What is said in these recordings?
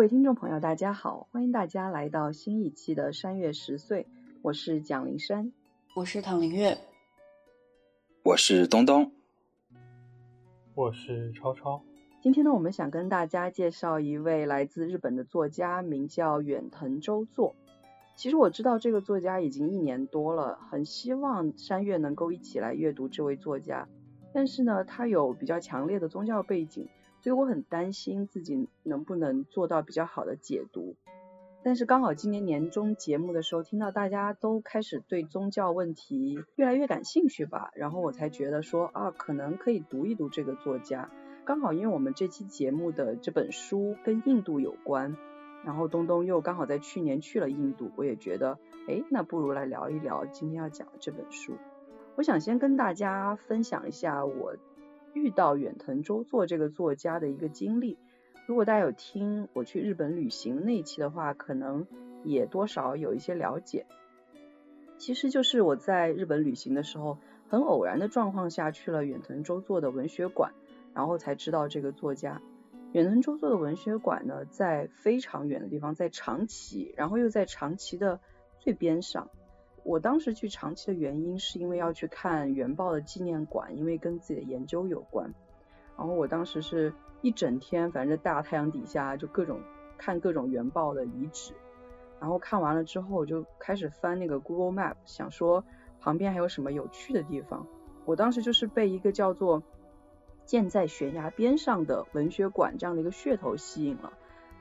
位听众朋友，大家好，欢迎大家来到新一期的山月十岁，我是蒋灵山。我是唐林月，我是东东，我是超超，今天呢，我们想跟大家介绍一位来自日本的作家，名叫远藤周作。其实我知道这个作家已经一年多了，很希望山月能够一起来阅读这位作家，但是呢，他有比较强烈的宗教背景，所以我很担心自己能不能做到比较好的解读。但是刚好今年年终节目的时候，听到大家都开始对宗教问题越来越感兴趣吧，然后我才觉得说啊，可能可以读一读这个作家。刚好因为我们这期节目的这本书跟印度有关，然后东东又刚好在去年去了印度，我也觉得，哎，那不如来聊一聊今天要讲的这本书。我想先跟大家分享一下我遇到远藤周作这个作家的一个经历。如果大家有听我去日本旅行那一期的话，可能也多少有一些了解。其实就是我在日本旅行的时候，很偶然的状况下去了远藤周作的文学馆，然后才知道这个作家。远藤周作的文学馆呢，在非常远的地方，在长崎，然后又在长崎的最边上。我当时去长崎的原因是因为要去看原爆的纪念馆，因为跟自己的研究有关。然后我当时是一整天，反正大太阳底下就各种看各种原爆的遗址。然后看完了之后，我就开始翻那个 Google Map，想说旁边还有什么有趣的地方。我当时就是被一个叫做建在悬崖边上的文学馆这样的一个噱头吸引了，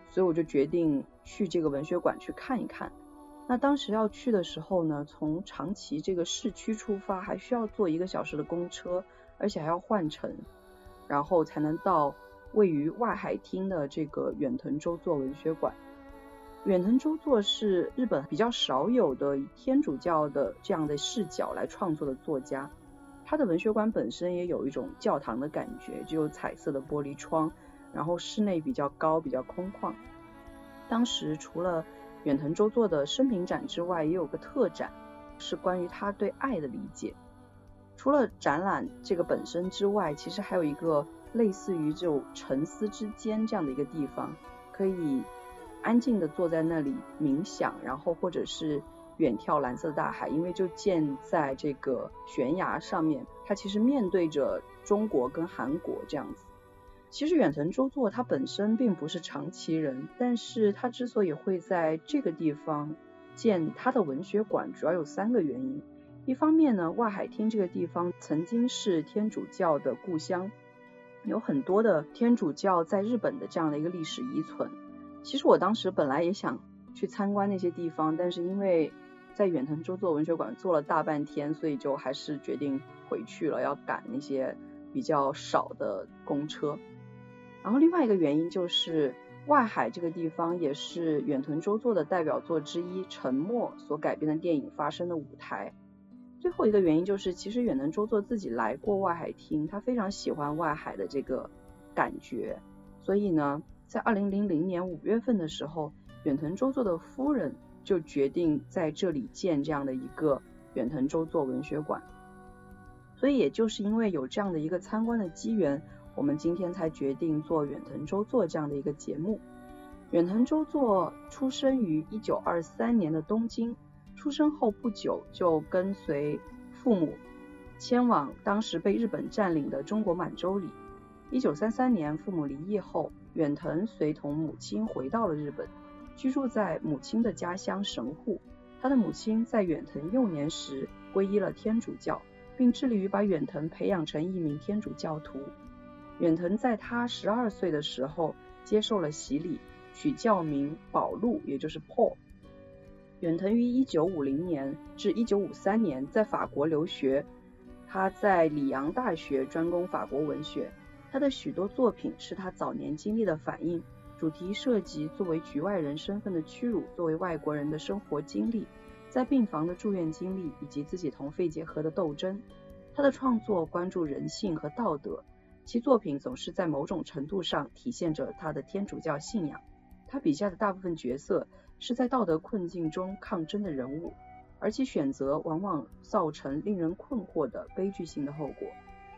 所以我就决定去这个文学馆去看一看。那当时要去的时候呢，从长崎这个市区出发，还需要坐一个小时的公车，而且还要换乘，然后才能到位于外海町的这个远藤周作文学馆。远藤周作是日本比较少有的以天主教的这样的视角来创作的作家。他的文学馆本身也有一种教堂的感觉，就有彩色的玻璃窗，然后室内比较高，比较空旷。当时除了远藤周作的生平展之外，也有个特展，是关于他对爱的理解。除了展览这个本身之外，其实还有一个类似于就沉思之间这样的一个地方，可以安静的坐在那里冥想，然后或者是远眺蓝色大海，因为就建在这个悬崖上面，它其实面对着中国跟韩国这样子。其实远藤周作他本身并不是长崎人，但是他之所以会在这个地方建他的文学馆，主要有三个原因。一方面呢，外海町这个地方曾经是天主教的故乡，有很多的天主教在日本的这样的一个历史遗存。其实我当时本来也想去参观那些地方，但是因为在远藤周作文学馆坐了大半天，所以就还是决定回去了，要赶那些比较少的公车。然后另外一个原因就是外海这个地方也是远藤周作的代表作之一《沉默》所改编的电影发生的舞台。最后一个原因就是，其实远藤周作自己来过外海厅，他非常喜欢外海的这个感觉，所以呢，在二零零零年五月份的时候，远藤周作的夫人就决定在这里建这样的一个远藤周作文学馆。所以也就是因为有这样的一个参观的机缘，我们今天才决定做远藤周作这样的一个节目。远藤周作出生于一九二三年的东京。出生后不久就跟随父母迁往当时被日本占领的中国满洲里。一九三三年父母离异后，远藤随同母亲回到了日本，居住在母亲的家乡神户。他的母亲在远藤幼年时皈依了天主教，并致力于把远藤培养成一名天主教徒。远藤在他十二岁的时候接受了洗礼，取教名保禄，也就是 Paul。远藤于1950年至1953年在法国留学，他在里昂大学专攻法国文学。他的许多作品是他早年经历的反应，主题涉及作为局外人身份的屈辱，作为外国人的生活经历，在病房的住院经历，以及自己同肺结核的斗争。他的创作关注人性和道德，其作品总是在某种程度上体现着他的天主教信仰。他笔下的大部分角色是在道德困境中抗争的人物，而其选择往往造成令人困惑的悲剧性的后果。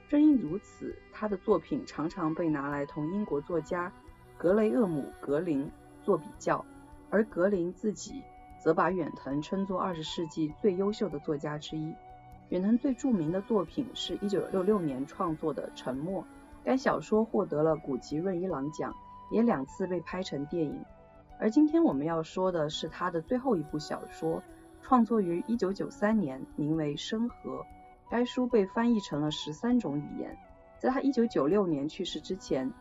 正因如此，他的作品常常被拿来同英国作家格雷厄姆·格林做比较，而格林自己则把远藤称作二十世纪最优秀的作家之一。远藤最著名的作品是一九六六年创作的《沉默》，该小说获得了古吉润一郎奖，也两次被拍成电影。而今天我们要说的是他的最后一部小说，创作于一九九三年，名为《生和》。该书被翻译成了十三种语言。在他一九九六年去世之前，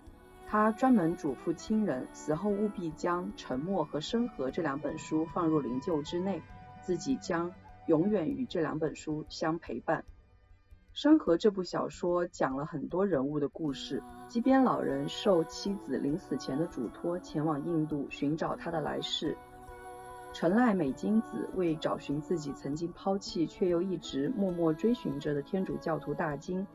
他专门嘱咐亲人，死后务必将《沉默》和《生和》这两本书放入灵柩之内，自己将永远与这两本书相陪伴。《山河》这部小说讲了很多人物的故事。基边老人受妻子临死前的嘱托，前往印度寻找他的来世。陈赖美金子为找寻自己曾经抛弃却又一直默默追寻着的天主教徒大金，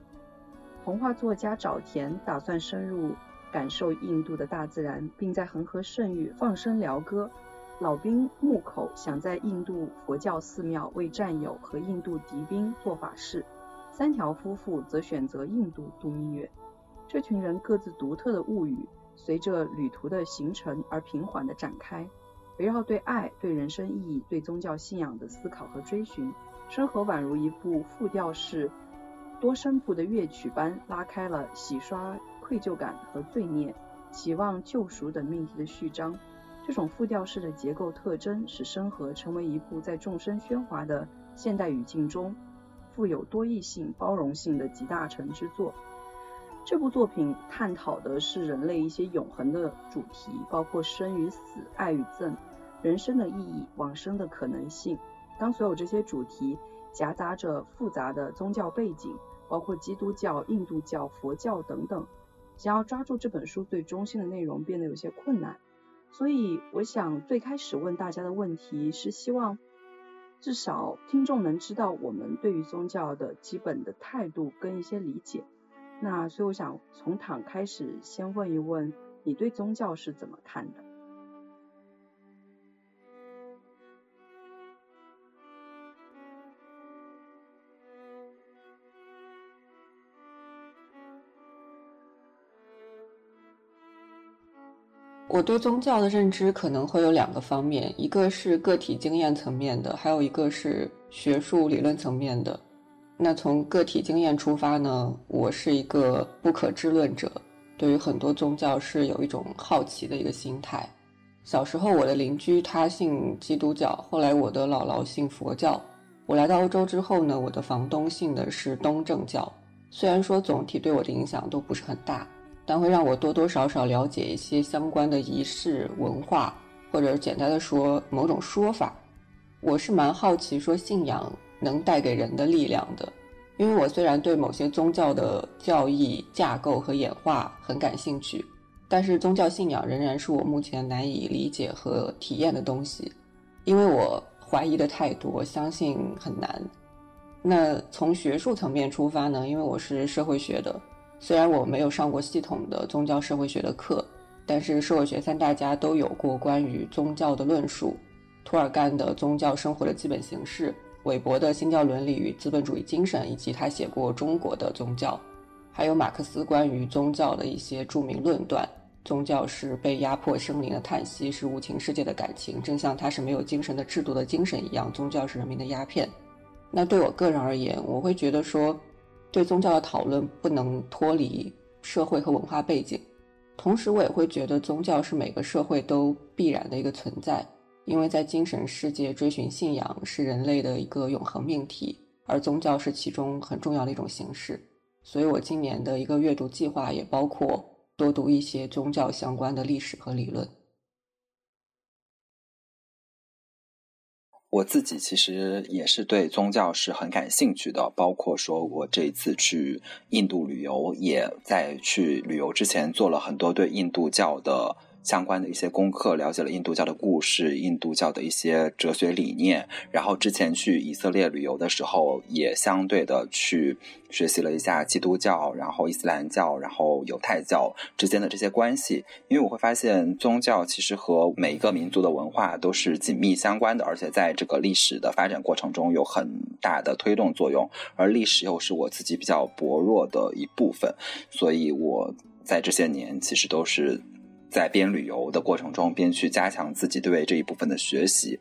童话作家沼田打算深入感受印度的大自然，并在恒河圣域放声疗歌。老兵木口想在印度佛教寺庙为战友和印度敌兵做法事。三条夫妇则选择印度度蜜月。这群人各自独特的物语，随着旅途的行程而平缓地展开。围绕对爱、对人生意义、对宗教信仰的思考和追寻，生活宛如一部复调式多声部的乐曲般，拉开了洗刷愧疚感和罪孽、期望救赎等命题的序章。这种复调式的结构特征，使生和成为一部在众生喧哗的现代语境中，富有多义性、包容性的集大成之作。这部作品探讨的是人类一些永恒的主题，包括生与死、爱与憎、人生的意义、往生的可能性。当所有这些主题夹杂着复杂的宗教背景，包括基督教、印度教、佛教等等，想要抓住这本书最中心的内容变得有些困难。所以，我想最开始问大家的问题是，希望至少听众能知道我们对于宗教的基本的态度跟一些理解。那所以我想从躺开始，先问一问你对宗教是怎么看的？我对宗教的认知可能会有两个方面，一个是个体经验层面的，还有一个是学术理论层面的。那从个体经验出发呢，我是一个不可知论者，对于很多宗教是有一种好奇的一个心态。小时候我的邻居他信基督教，后来我的姥姥信佛教。我来到欧洲之后呢，我的房东信的是东正教。虽然说总体对我的影响都不是很大，但会让我多多少少了解一些相关的仪式文化，或者简单的说某种说法。我是蛮好奇说信仰。能带给人的力量的，因为我虽然对某些宗教的教义架构和演化很感兴趣，但是宗教信仰仍然是我目前难以理解和体验的东西，因为我怀疑的太多，相信很难。那从学术层面出发呢？因为我是社会学的，虽然我没有上过系统的宗教社会学的课，但是社会学三大家都有过关于宗教的论述，托尔干的《宗教生活的基本形式》。韦伯的新教伦理与资本主义精神，以及他写过中国的宗教，还有马克思关于宗教的一些著名论断：宗教是被压迫生灵的叹息，是无情世界的感情，正像它是没有精神的制度的精神一样，宗教是人民的鸦片。那对我个人而言，我会觉得说，对宗教的讨论不能脱离社会和文化背景，同时我也会觉得宗教是每个社会都必然的一个存在。因为在精神世界追寻信仰是人类的一个永恒命题，而宗教是其中很重要的一种形式。所以我今年的一个阅读计划也包括多读一些宗教相关的历史和理论。我自己其实也是对宗教是很感兴趣的，包括说我这一次去印度旅游，也在去旅游之前做了很多对印度教的。相关的一些功课，了解了印度教的故事、印度教的一些哲学理念。然后之前去以色列旅游的时候，也相对的去学习了一下基督教、然后伊斯兰教、然后犹太教之间的这些关系。因为我会发现，宗教其实和每一个民族的文化都是紧密相关的，而且在这个历史的发展过程中有很大的推动作用。而历史又是我自己比较薄弱的一部分，所以我在这些年其实都是。在边旅游的过程中，边去加强自己对这一部分的学习。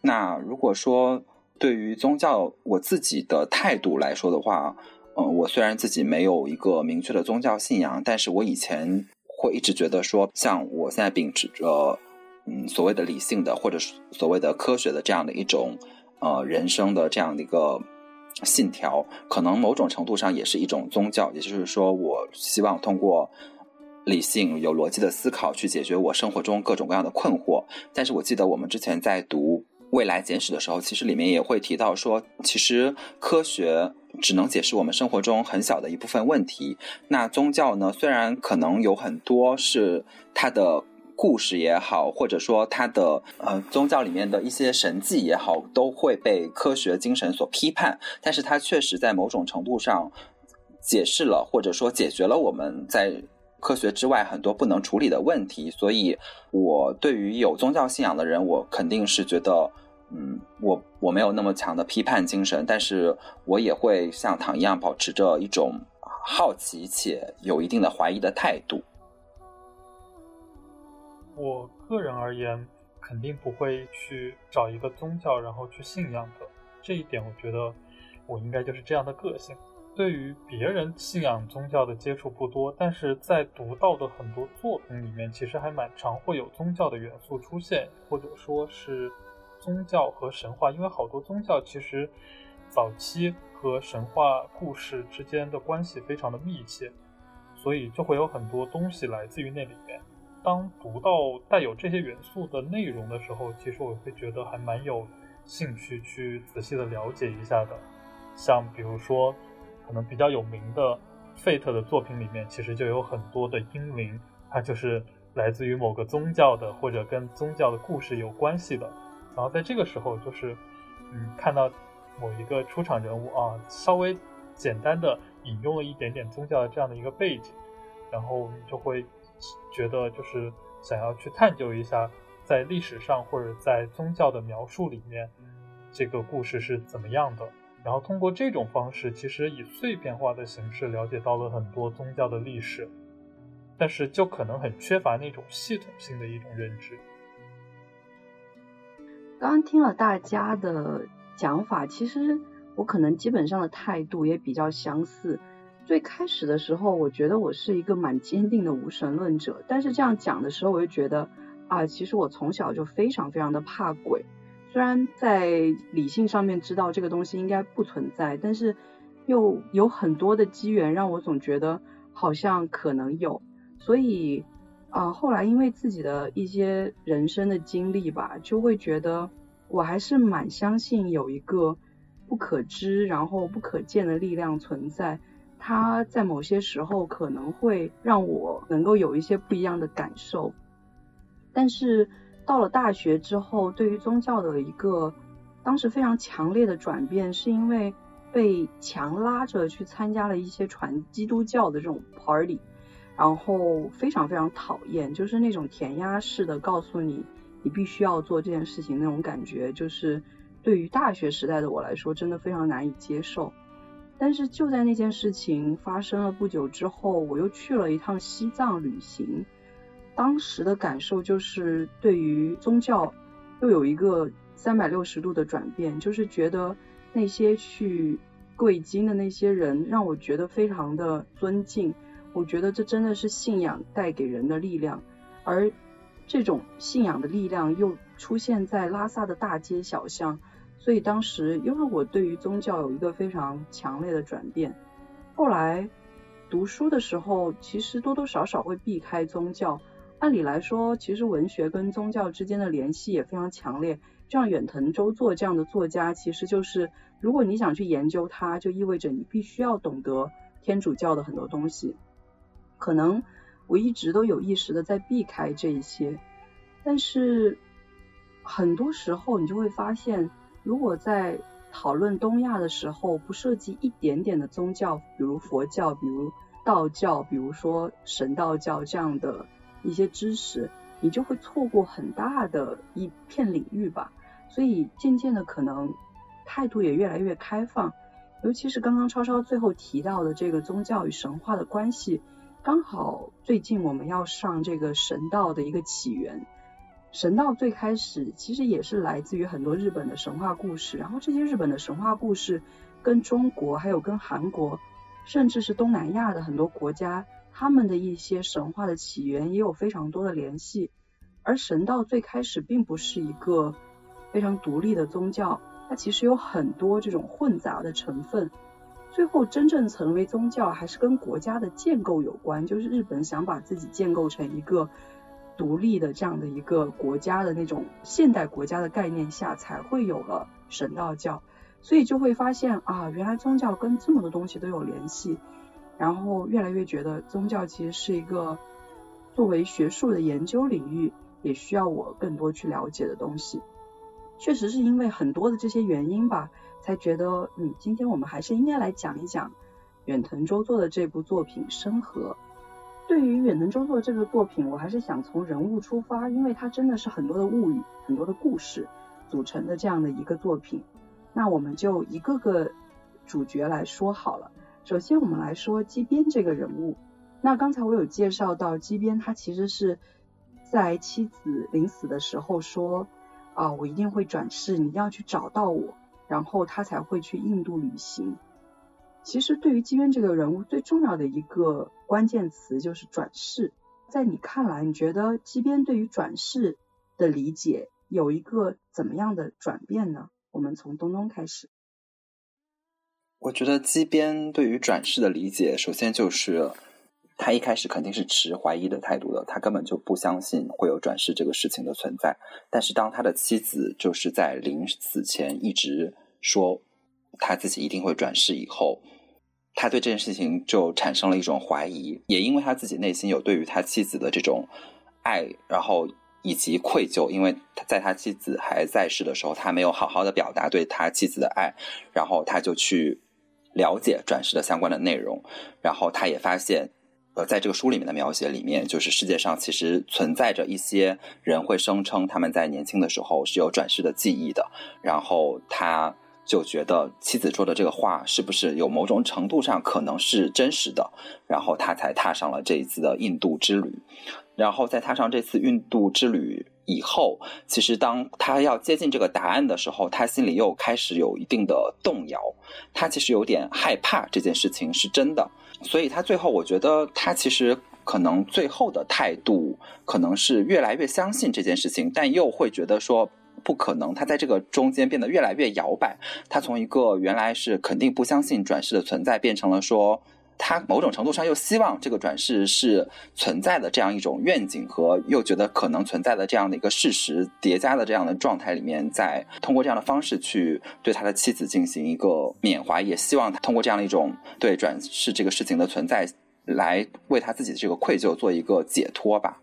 那如果说对于宗教我自己的态度来说的话，嗯，我虽然自己没有一个明确的宗教信仰，但是我以前会一直觉得说，像我现在秉持着嗯所谓的理性的或者所谓的科学的这样的一种呃人生的这样的一个信条，可能某种程度上也是一种宗教。也就是说，我希望通过。理性有逻辑的思考去解决我生活中各种各样的困惑。但是我记得我们之前在读《未来简史》的时候，其实里面也会提到说，其实科学只能解释我们生活中很小的一部分问题。那宗教呢？虽然可能有很多是它的故事也好，或者说它的呃宗教里面的一些神迹也好，都会被科学精神所批判，但是它确实在某种程度上解释了，或者说解决了我们在。科学之外很多不能处理的问题，所以我对于有宗教信仰的人，我肯定是觉得，嗯，我我没有那么强的批判精神，但是我也会像唐一样保持着一种好奇且有一定的怀疑的态度。我个人而言，肯定不会去找一个宗教然后去信仰的，这一点我觉得我应该就是这样的个性。对于别人信仰宗教的接触不多，但是在读到的很多作品里面，其实还蛮常会有宗教的元素出现，或者说是宗教和神话，因为好多宗教其实早期和神话故事之间的关系非常的密切，所以就会有很多东西来自于那里面。当读到带有这些元素的内容的时候，其实我会觉得还蛮有兴趣去仔细的了解一下的，像比如说。可能比较有名的 Fate 的作品里面，其实就有很多的英灵，它就是来自于某个宗教的，或者跟宗教的故事有关系的。然后在这个时候，就是嗯，看到某一个出场人物啊，稍微简单的引用了一点点宗教的这样的一个背景，然后你就会觉得就是想要去探究一下，在历史上或者在宗教的描述里面，这个故事是怎么样的。然后通过这种方式，其实以碎片化的形式了解到了很多宗教的历史，但是就可能很缺乏那种系统性的一种认知。刚刚听了大家的讲法，其实我可能基本上的态度也比较相似。最开始的时候，我觉得我是一个蛮坚定的无神论者，但是这样讲的时候，我就觉得啊，其实我从小就非常非常的怕鬼。虽然在理性上面知道这个东西应该不存在，但是又有很多的机缘让我总觉得好像可能有，所以啊后来因为自己的一些人生的经历吧，就会觉得我还是蛮相信有一个不可知然后不可见的力量存在，它在某些时候可能会让我能够有一些不一样的感受，但是。到了大学之后，对于宗教的一个当时非常强烈的转变，是因为被强拉着去参加了一些传基督教的这种 party，然后非常非常讨厌，就是那种填鸭式的告诉你你必须要做这件事情那种感觉，就是对于大学时代的我来说，真的非常难以接受。但是就在那件事情发生了不久之后，我又去了一趟西藏旅行。当时的感受就是对于宗教又有一个三百六十度的转变，就是觉得那些去跪经的那些人让我觉得非常的尊敬，我觉得这真的是信仰带给人的力量，而这种信仰的力量又出现在拉萨的大街小巷，所以当时又让我对于宗教有一个非常强烈的转变。后来读书的时候，其实多多少少会避开宗教。按理来说，其实文学跟宗教之间的联系也非常强烈。像远藤周作这样的作家，其实就是如果你想去研究他，就意味着你必须要懂得天主教的很多东西。可能我一直都有意识的在避开这一些，但是很多时候你就会发现，如果在讨论东亚的时候不涉及一点点的宗教，比如佛教，比如道教，比如说神道教这样的一些知识，你就会错过很大的一片领域吧。所以渐渐的，可能态度也越来越开放，尤其是刚刚超超最后提到的这个宗教与神话的关系，刚好最近我们要上这个神道的一个起源。神道最开始其实也是来自于很多日本的神话故事，然后这些日本的神话故事跟中国还有跟韩国，甚至是东南亚的很多国家，他们的一些神话的起源也有非常多的联系。而神道最开始并不是一个非常独立的宗教，它其实有很多这种混杂的成分。最后真正成为宗教，还是跟国家的建构有关，就是日本想把自己建构成一个。独立的这样的一个国家的那种现代国家的概念下，才会有了神道教，所以就会发现啊，原来宗教跟这么多东西都有联系，然后越来越觉得宗教其实是一个作为学术的研究领域，也需要我更多去了解的东西。确实是因为很多的这些原因吧，才觉得嗯，今天我们还是应该来讲一讲远藤周作的这部作品《生和》。对于远藤周作这个作品，我还是想从人物出发，因为它真的是很多的物语、很多的故事组成的这样的一个作品。那我们就一个个主角来说好了。首先，我们来说基边这个人物。那刚才我有介绍到，基边他其实是在妻子临死的时候说啊，我一定会转世，你一定要去找到我，然后他才会去印度旅行。其实对于基渊这个人物最重要的一个关键词就是转世。在你看来，你觉得基边对于转世的理解有一个怎么样的转变呢？我们从东东开始。我觉得基边对于转世的理解，首先就是他一开始肯定是持怀疑的态度的，他根本就不相信会有转世这个事情的存在。但是当他的妻子就是在临死前一直说。他自己一定会转世以后，他对这件事情就产生了一种怀疑，也因为他自己内心有对于他妻子的这种爱，然后以及愧疚，因为他在他妻子还在世的时候，他没有好好的表达对他妻子的爱，然后他就去了解转世的相关的内容，然后他也发现，呃，在这个书里面的描写里面，就是世界上其实存在着一些人会声称他们在年轻的时候是有转世的记忆的，然后他。就觉得妻子说的这个话是不是有某种程度上可能是真实的，然后他才踏上了这一次的印度之旅。然后在踏上这次印度之旅以后，其实当他要接近这个答案的时候，他心里又开始有一定的动摇。他其实有点害怕这件事情是真的，所以他最后我觉得他其实可能最后的态度可能是越来越相信这件事情，但又会觉得说。不可能，他在这个中间变得越来越摇摆。他从一个原来是肯定不相信转世的存在，变成了说他某种程度上又希望这个转世是存在的这样一种愿景，和又觉得可能存在的这样的一个事实叠加的这样的状态里面，在通过这样的方式去对他的妻子进行一个缅怀，也希望他通过这样的一种对转世这个事情的存在，来为他自己的这个愧疚做一个解脱吧。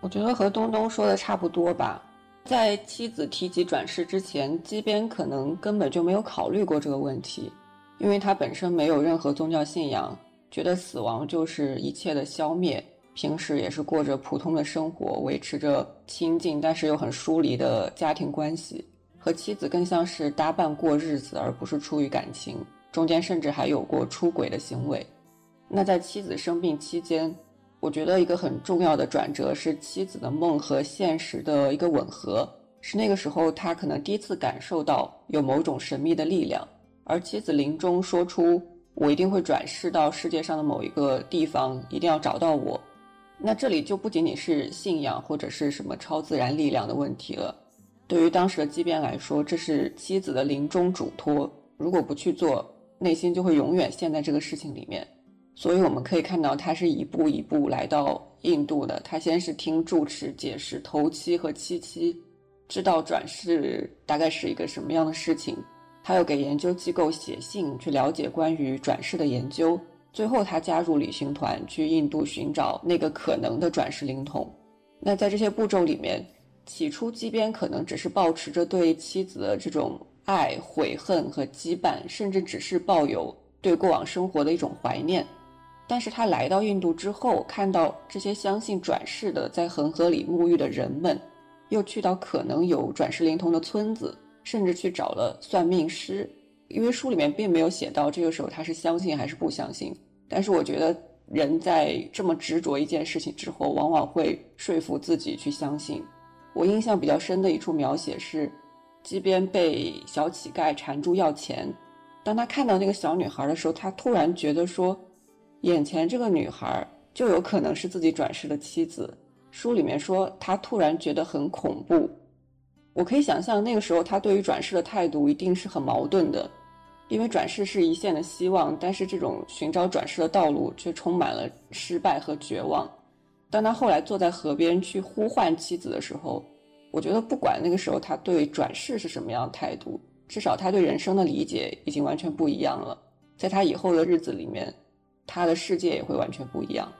我觉得和东东说的差不多吧。在妻子提及转世之前，基边可能根本就没有考虑过这个问题，因为他本身没有任何宗教信仰，觉得死亡就是一切的消灭。平时也是过着普通的生活，维持着亲近但是又很疏离的家庭关系，和妻子更像是搭伴过日子，而不是出于感情。中间甚至还有过出轨的行为。那在妻子生病期间。我觉得一个很重要的转折是妻子的梦和现实的一个吻合，是那个时候他可能第一次感受到有某种神秘的力量，而妻子临终说出“我一定会转世到世界上的某一个地方，一定要找到我”，那这里就不仅仅是信仰或者是什么超自然力量的问题了，对于当时的畸边来说，这是妻子的临终嘱托，如果不去做，内心就会永远陷在这个事情里面。所以我们可以看到，他是一步一步来到印度的。他先是听住持解释头七和七七，知道转世大概是一个什么样的事情。他又给研究机构写信去了解关于转世的研究。最后，他加入旅行团去印度寻找那个可能的转世灵童。那在这些步骤里面，起初基边可能只是保持着对妻子的这种爱、悔恨和羁绊，甚至只是抱有对过往生活的一种怀念。但是他来到印度之后，看到这些相信转世的在恒河里沐浴的人们，又去到可能有转世灵童的村子，甚至去找了算命师。因为书里面并没有写到这个时候他是相信还是不相信。但是我觉得人在这么执着一件事情之后，往往会说服自己去相信。我印象比较深的一处描写是，基边被小乞丐缠住要钱，当他看到那个小女孩的时候，他突然觉得说。眼前这个女孩就有可能是自己转世的妻子。书里面说，他突然觉得很恐怖。我可以想象，那个时候他对于转世的态度一定是很矛盾的，因为转世是一线的希望，但是这种寻找转世的道路却充满了失败和绝望。当他后来坐在河边去呼唤妻子的时候，我觉得不管那个时候他对转世是什么样的态度，至少他对人生的理解已经完全不一样了。在他以后的日子里面。他的世界也会完全不一样。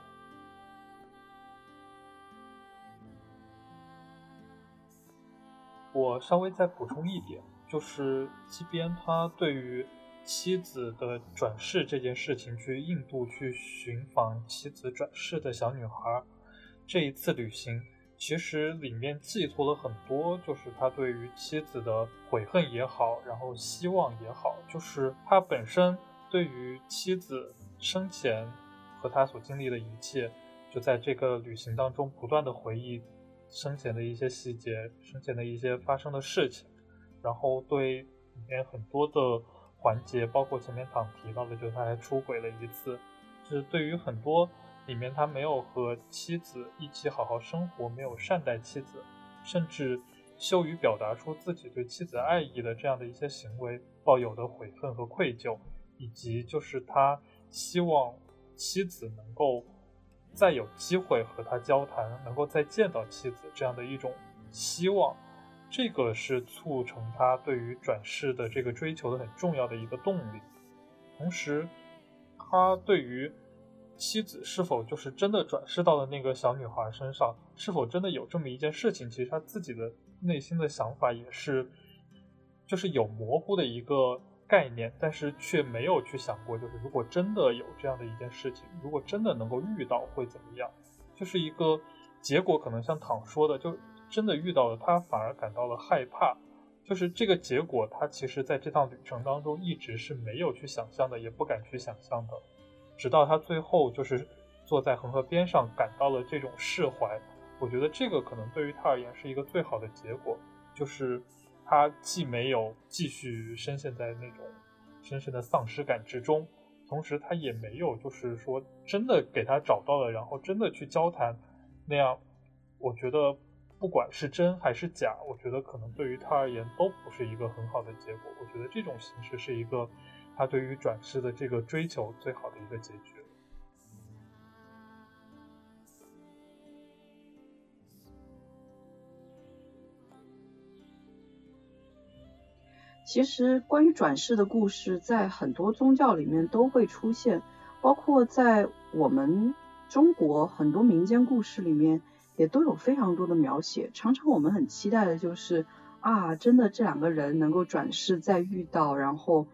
我稍微再补充一点，就是即便他对于妻子的转世这件事情，去印度去寻访妻子转世的小女孩，这一次旅行，其实里面寄托了很多，就是他对于妻子的悔恨也好，然后希望也好，就是他本身对于妻子。生前和他所经历的一切，就在这个旅行当中不断的回忆生前的一些细节，生前的一些发生的事情，然后对里面很多的环节，包括前面党提到的，就是他还出轨了一次，就是对于很多里面他没有和妻子一起好好生活，没有善待妻子，甚至羞于表达出自己对妻子爱意的这样的一些行为，抱有的悔恨和愧疚，以及就是他。希望妻子能够再有机会和他交谈，能够再见到妻子这样的一种希望，这个是促成他对于转世的这个追求的很重要的一个动力。同时，他对于妻子是否就是真的转世到了那个小女孩身上，是否真的有这么一件事情，其实他自己的内心的想法也是，就是有模糊的一个。概念，但是却没有去想过，就是如果真的有这样的一件事情，如果真的能够遇到会怎么样？就是一个结果，可能像躺说的，就真的遇到了，他反而感到了害怕。就是这个结果，他其实在这趟旅程当中一直是没有去想象的，也不敢去想象的。直到他最后就是坐在恒河边上，感到了这种释怀。我觉得这个可能对于他而言是一个最好的结果，就是。他既没有继续深陷在那种深深的丧失感之中，同时他也没有就是说真的给他找到了，然后真的去交谈，那样，我觉得不管是真还是假，我觉得可能对于他而言都不是一个很好的结果。我觉得这种形式是一个他对于转世的这个追求最好的一个结局。其实，关于转世的故事，在很多宗教里面都会出现，包括在我们中国很多民间故事里面，也都有非常多的描写。常常我们很期待的就是啊，真的这两个人能够转世再遇到，然后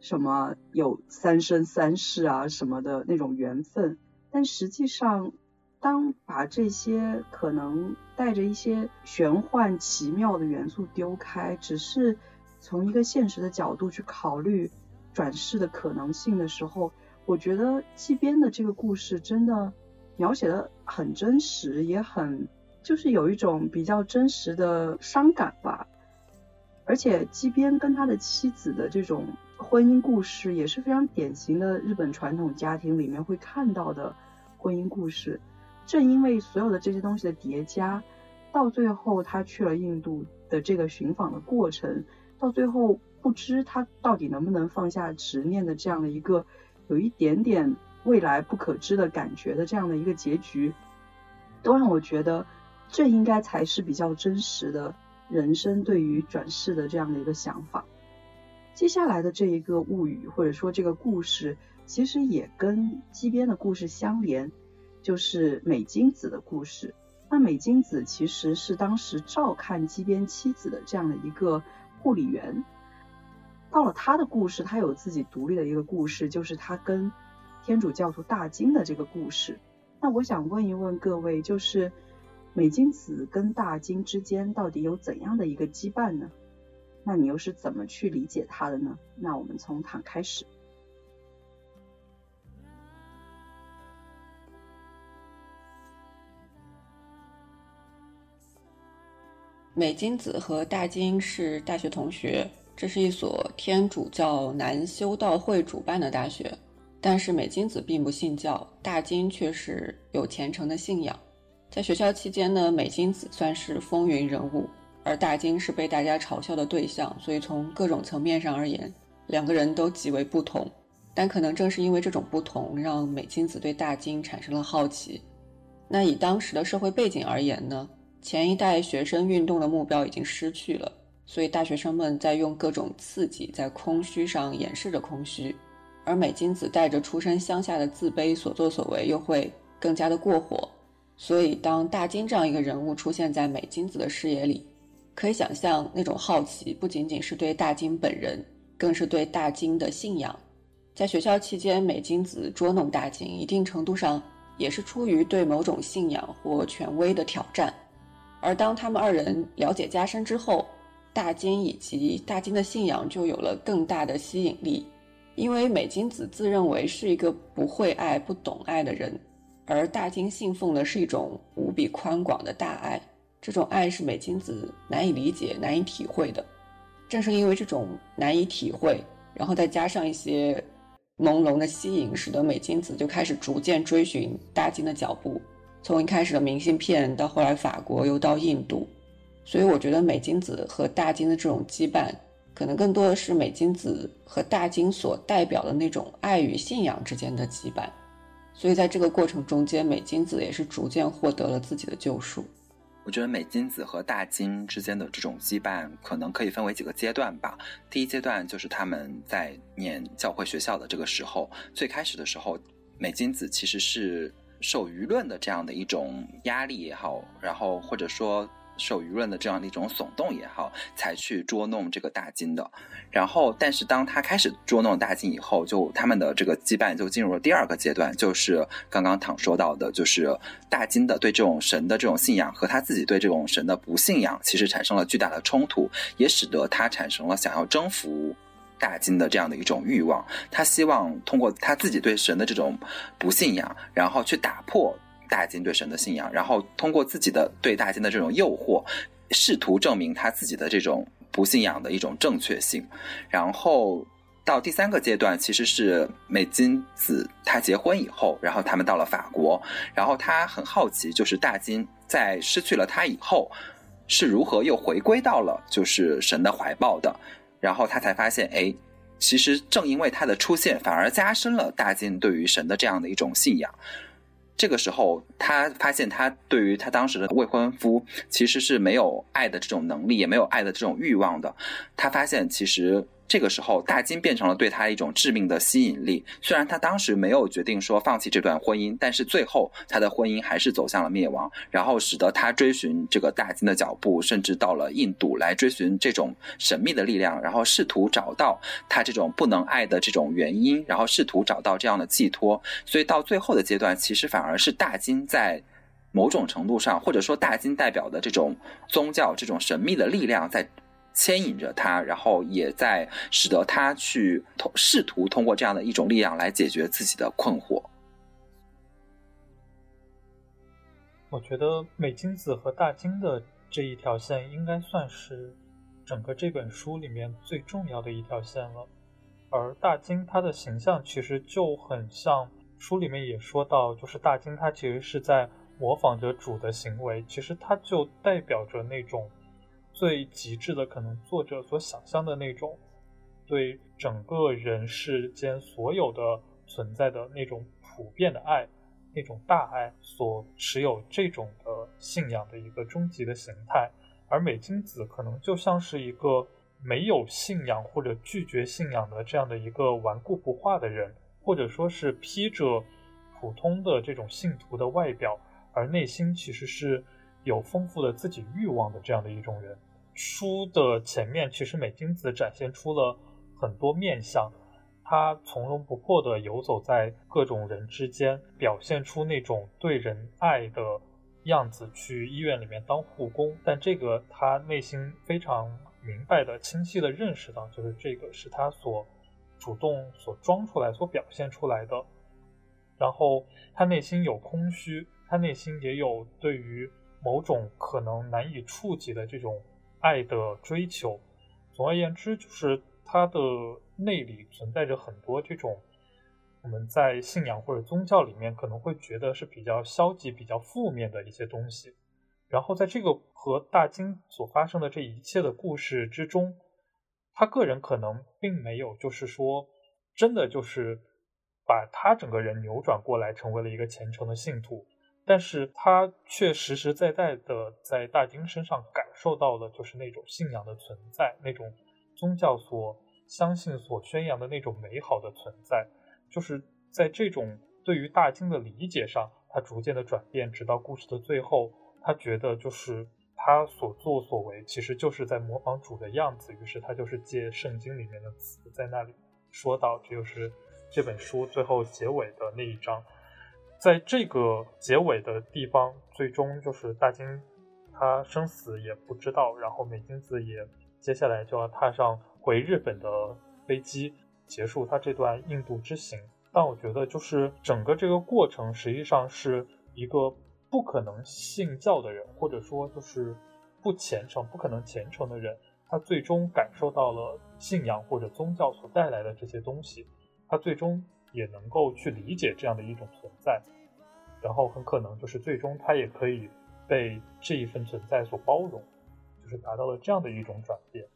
什么有三生三世啊什么的那种缘分。但实际上，当把这些可能带着一些玄幻奇妙的元素丢开，只是。从一个现实的角度去考虑转世的可能性的时候，我觉得季边的这个故事真的描写的很真实，也很就是有一种比较真实的伤感吧。而且季边跟他的妻子的这种婚姻故事也是非常典型的日本传统家庭里面会看到的婚姻故事。正因为所有的这些东西的叠加，到最后他去了印度。的这个寻访的过程，到最后不知他到底能不能放下执念的这样的一个有一点点未来不可知的感觉的这样的一个结局，都让我觉得这应该才是比较真实的人生对于转世的这样的一个想法。接下来的这一个物语或者说这个故事，其实也跟姬边的故事相连，就是美金子的故事。那美金子其实是当时照看姬边妻子的这样的一个护理员。到了他的故事，他有自己独立的一个故事，就是他跟天主教徒大金的这个故事。那我想问一问各位，就是美金子跟大金之间到底有怎样的一个羁绊呢？那你又是怎么去理解他的呢？那我们从躺开始。美金子和大金是大学同学，这是一所天主教男修道会主办的大学。但是美金子并不信教，大金却是有虔诚的信仰。在学校期间呢，美金子算是风云人物。而大金是被大家嘲笑的对象，所以从各种层面上而言，两个人都极为不同。但可能正是因为这种不同，让美金子对大金产生了好奇。那以当时的社会背景而言呢？前一代学生运动的目标已经失去了，所以大学生们在用各种刺激，在空虚上掩饰着空虚。而美金子带着出身乡下的自卑，所作所为又会更加的过火。所以，当大金这样一个人物出现在美金子的视野里，可以想象，那种好奇不仅仅是对大金本人，更是对大金的信仰。在学校期间，美金子捉弄大金，一定程度上也是出于对某种信仰或权威的挑战。而当他们二人了解加深之后，大金以及大金的信仰就有了更大的吸引力，因为美金子自认为是一个不会爱、不懂爱的人，而大金信奉的是一种无比宽广的大爱。这种爱是美金子难以理解、难以体会的。正是因为这种难以体会，然后再加上一些朦胧的吸引，使得美金子就开始逐渐追寻大金的脚步。从一开始的明信片，到后来法国，又到印度。所以，我觉得美金子和大金的这种羁绊，可能更多的是美金子和大金所代表的那种爱与信仰之间的羁绊。所以，在这个过程中间，美金子也是逐渐获得了自己的救赎。我觉得美金子和大金之间的这种羁绊，可能可以分为几个阶段吧。第一阶段就是他们在念教会学校的这个时候，最开始的时候，美金子其实是受舆论的这样的一种压力也好，然后或者说。受舆论的这样的一种耸动也好，才去捉弄这个大金的。然后，但是当他开始捉弄大金以后，就他们的这个羁绊就进入了第二个阶段，就是刚刚躺说到的，就是大金的对这种神的这种信仰和他自己对这种神的不信仰，其实产生了巨大的冲突，也使得他产生了想要征服大金的这样的一种欲望。他希望通过他自己对神的这种不信仰，然后去打破。大金对神的信仰，然后通过自己的对大金的这种诱惑，试图证明他自己的这种不信仰的一种正确性。然后到第三个阶段，其实是美金子他结婚以后，然后他们到了法国，然后他很好奇，就是大金在失去了他以后，是如何又回归到了就是神的怀抱的。然后他才发现，哎，其实正因为他的出现，反而加深了大金对于神的这样的一种信仰。这个时候，他发现他对于他当时的未婚夫其实是没有爱的这种能力，也没有爱的这种欲望的。他发现其实。这个时候，大金变成了对他一种致命的吸引力。虽然他当时没有决定说放弃这段婚姻，但是最后他的婚姻还是走向了灭亡，然后使得他追寻这个大金的脚步，甚至到了印度来追寻这种神秘的力量，然后试图找到他这种不能爱的这种原因，然后试图找到这样的寄托。所以到最后的阶段，其实反而是大金在某种程度上，或者说大金代表的这种宗教、这种神秘的力量在。牵引着他，然后也在使得他去通试图通过这样的一种力量来解决自己的困惑。我觉得美金子和大金的这一条线应该算是整个这本书里面最重要的一条线了。而大金他的形象其实就很像书里面也说到，就是大金他其实是在模仿着主的行为，其实他就代表着那种。最极致的，可能作者所想象的那种对整个人世间所有的存在的那种普遍的爱，那种大爱所持有这种的信仰的一个终极的形态。而美金子可能就像是一个没有信仰或者拒绝信仰的这样的一个顽固不化的人，或者说是披着普通的这种信徒的外表，而内心其实是有丰富的自己欲望的这样的一种人。书的前面其实美金子展现出了很多面相，他从容不迫地游走在各种人之间，表现出那种对人爱的。样子去医院里面当护工，但这个他内心非常明白的、清晰的认识到，就是这个是他所主动所装出来、所表现出来的。然后他内心有空虚，他内心也有对于某种可能难以触及的这种爱的追求。总而言之，就是他的内里存在着很多这种。我们在信仰或者宗教里面可能会觉得是比较消极、比较负面的一些东西，然后在这个和大金所发生的这一切的故事之中，他个人可能并没有就是说真的就是把他整个人扭转过来成为了一个虔诚的信徒，但是他却实实在在的在大金身上感受到了就是那种信仰的存在，那种宗教所相信、所宣扬的那种美好的存在。就是在这种对于大金的理解上，他逐渐的转变，直到故事的最后，他觉得就是他所作所为，其实就是在模仿主的样子。于是他就是借圣经里面的词，在那里说到，这就是这本书最后结尾的那一章。在这个结尾的地方，最终就是大金他生死也不知道，然后美金子也接下来就要踏上回日本的飞机。结束他这段印度之行，但我觉得就是整个这个过程实际上是一个不可能信教的人，或者说就是不虔诚、不可能虔诚的人，他最终感受到了信仰或者宗教所带来的这些东西，他最终也能够去理解这样的一种存在，然后很可能就是最终他也可以被这一份存在所包容，就是达到了这样的一种转变。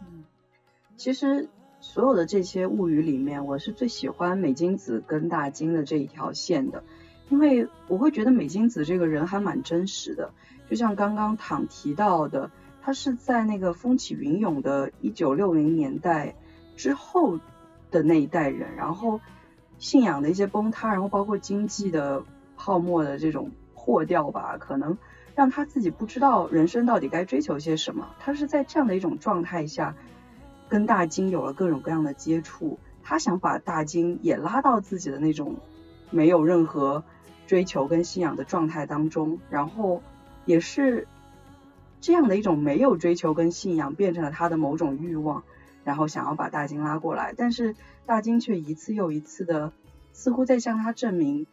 嗯其实所有的这些物语里面，我是最喜欢美金子跟大金的这一条线的，因为我会觉得美金子这个人还蛮真实的，就像刚刚躺提到的，他是在那个风起云涌的一九六零年代之后的那一代人，然后信仰的一些崩塌，然后包括经济的泡沫的这种破掉吧，可能让他自己不知道人生到底该追求些什么，他是在这样的一种状态下。跟大金有了各种各样的接触，他想把大金也拉到自己的那种没有任何追求跟信仰的状态当中，然后也是这样的一种没有追求跟信仰变成了他的某种欲望，然后想要把大金拉过来，但是大金却一次又一次的似乎在向他证明，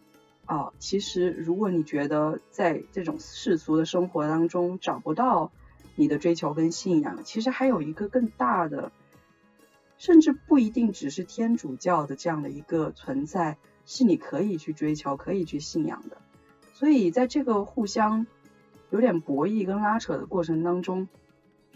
啊，其实如果你觉得在这种世俗的生活当中找不到你的追求跟信仰，其实还有一个更大的。甚至不一定只是天主教的这样的一个存在，是你可以去追求、可以去信仰的。所以在这个互相有点博弈跟拉扯的过程当中，